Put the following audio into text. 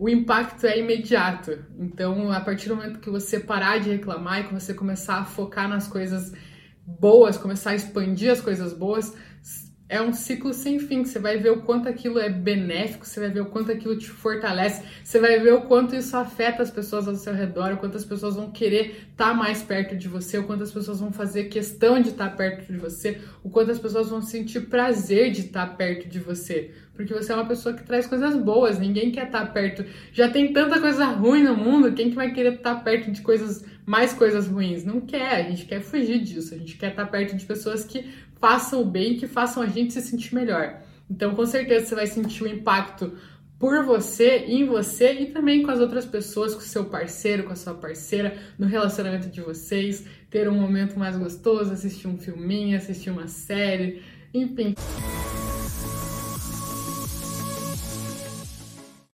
o impacto é imediato. Então, a partir do momento que você parar de reclamar e que você começar a focar nas coisas boas, começar a expandir as coisas boas, é um ciclo sem fim. Você vai ver o quanto aquilo é benéfico, você vai ver o quanto aquilo te fortalece, você vai ver o quanto isso afeta as pessoas ao seu redor, o quanto as pessoas vão querer estar mais perto de você, o quanto as pessoas vão fazer questão de estar perto de você, o quanto as pessoas vão sentir prazer de estar perto de você. Porque você é uma pessoa que traz coisas boas, ninguém quer estar perto. Já tem tanta coisa ruim no mundo, quem que vai querer estar perto de coisas, mais coisas ruins? Não quer, a gente quer fugir disso, a gente quer estar perto de pessoas que façam o bem, que façam a gente se sentir melhor. Então, com certeza, você vai sentir o impacto por você, em você e também com as outras pessoas, com seu parceiro, com a sua parceira, no relacionamento de vocês, ter um momento mais gostoso, assistir um filminho, assistir uma série, enfim.